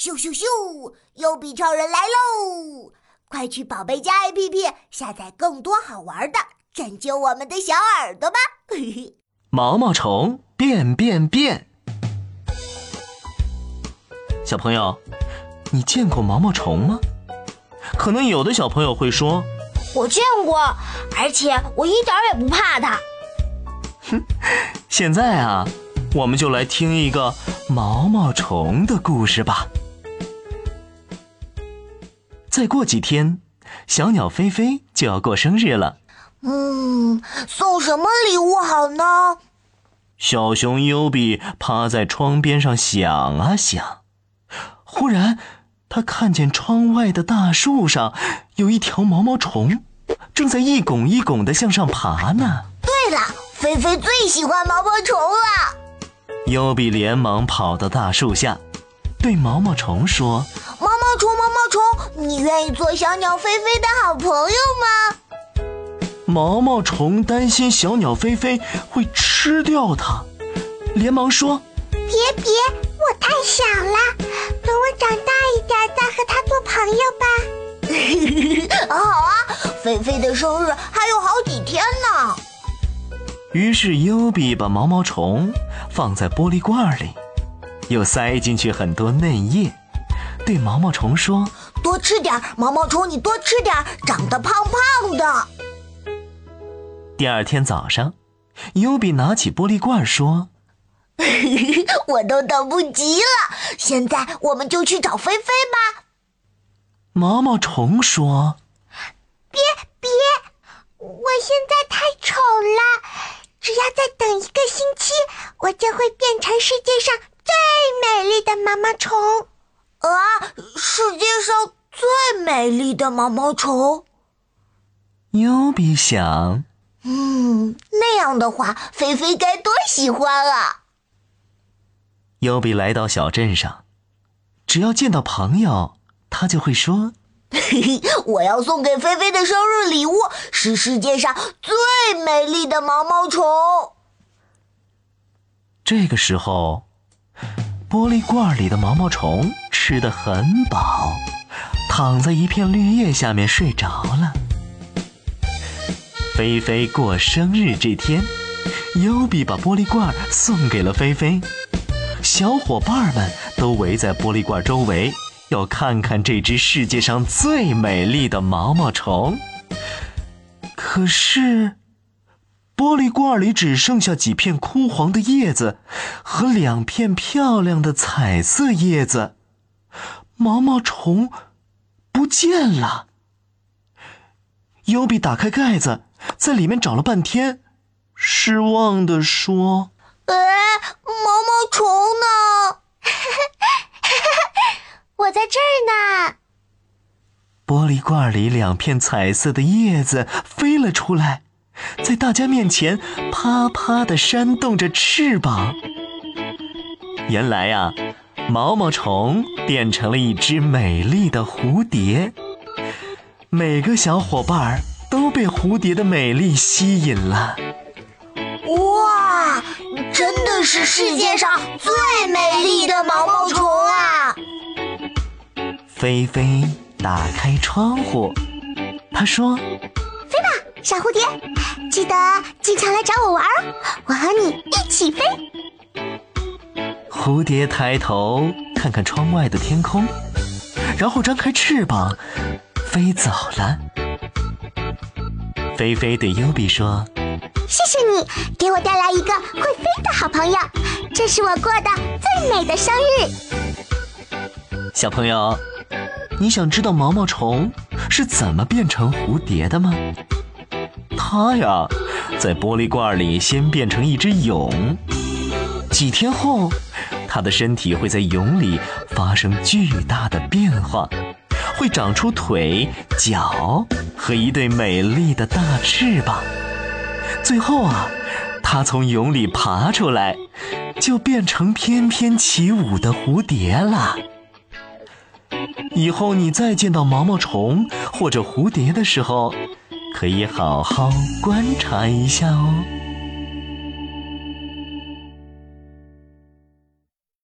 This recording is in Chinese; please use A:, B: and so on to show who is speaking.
A: 咻咻咻！优比超人来喽！快去宝贝家 APP 下载更多好玩的，拯救我们的小耳朵吧！
B: 毛毛虫变变变！小朋友，你见过毛毛虫吗？可能有的小朋友会说：“
C: 我见过，而且我一点也不怕它。”
B: 哼！现在啊，我们就来听一个毛毛虫的故事吧。再过几天，小鸟菲菲就要过生日了。
A: 嗯，送什么礼物好呢？
B: 小熊优比趴在窗边上想啊想，忽然他看见窗外的大树上有一条毛毛虫，正在一拱一拱的向上爬呢。
A: 对了，菲菲最喜欢毛毛虫了。
B: 优比连忙跑到大树下，对毛毛虫说。
A: 你愿意做小鸟菲菲的好朋友吗？
B: 毛毛虫担心小鸟菲菲会吃掉它，连忙说：“
D: 别别，我太小了，等我长大一点再和它做朋友
A: 吧。”好啊，菲菲的生日还有好几天呢。
B: 于是优比把毛毛虫放在玻璃罐里，又塞进去很多嫩叶。对毛毛虫说：“
A: 多吃点，毛毛虫，你多吃点，长得胖胖的。”
B: 第二天早上，优比拿起玻璃罐说：“
A: 我都等不及了，现在我们就去找菲菲吧。”
D: 毛
B: 毛虫说：“
D: 别别，我现在太丑了，只要再等一个星期，我就会变成世界上最美丽的毛毛虫。”
A: 啊！世界上最美丽的毛毛虫。
B: 优比想，
A: 嗯，那样的话，菲菲该多喜欢啊！
B: 优比来到小镇上，只要见到朋友，他就会说：“
A: 嘿嘿，我要送给菲菲的生日礼物是世界上最美丽的毛毛虫。”
B: 这个时候。玻璃罐里的毛毛虫吃的很饱，躺在一片绿叶下面睡着了。菲菲过生日这天，优比把玻璃罐送给了菲菲，小伙伴们都围在玻璃罐周围，要看看这只世界上最美丽的毛毛虫。可是。玻璃罐里只剩下几片枯黄的叶子和两片漂亮的彩色叶子，毛毛虫不见了。优比打开盖子，在里面找了半天，失望地说：“
A: 哎，毛毛虫呢？
D: 我在这儿呢。”
B: 玻璃罐里两片彩色的叶子飞了出来。在大家面前啪啪地扇动着翅膀。原来呀，毛毛虫变成了一只美丽的蝴蝶。每个小伙伴都被蝴蝶的美丽吸引了。
A: 哇，真的是世界上最美丽的毛毛虫啊！
B: 菲菲打开窗户，她说。
D: 飞吧小蝴蝶，记得经常来找我玩哦，我和你一起飞。
B: 蝴蝶抬头看看窗外的天空，然后张开翅膀飞走了。菲菲对优比说：“
D: 谢谢你给我带来一个会飞的好朋友，这是我过的最美的生日。”
B: 小朋友，你想知道毛毛虫是怎么变成蝴蝶的吗？它呀，在玻璃罐里先变成一只蛹，几天后，它的身体会在蛹里发生巨大的变化，会长出腿、脚和一对美丽的大翅膀。最后啊，它从蛹里爬出来，就变成翩翩起舞的蝴蝶了。以后你再见到毛毛虫或者蝴蝶的时候，可以好好观察一下哦。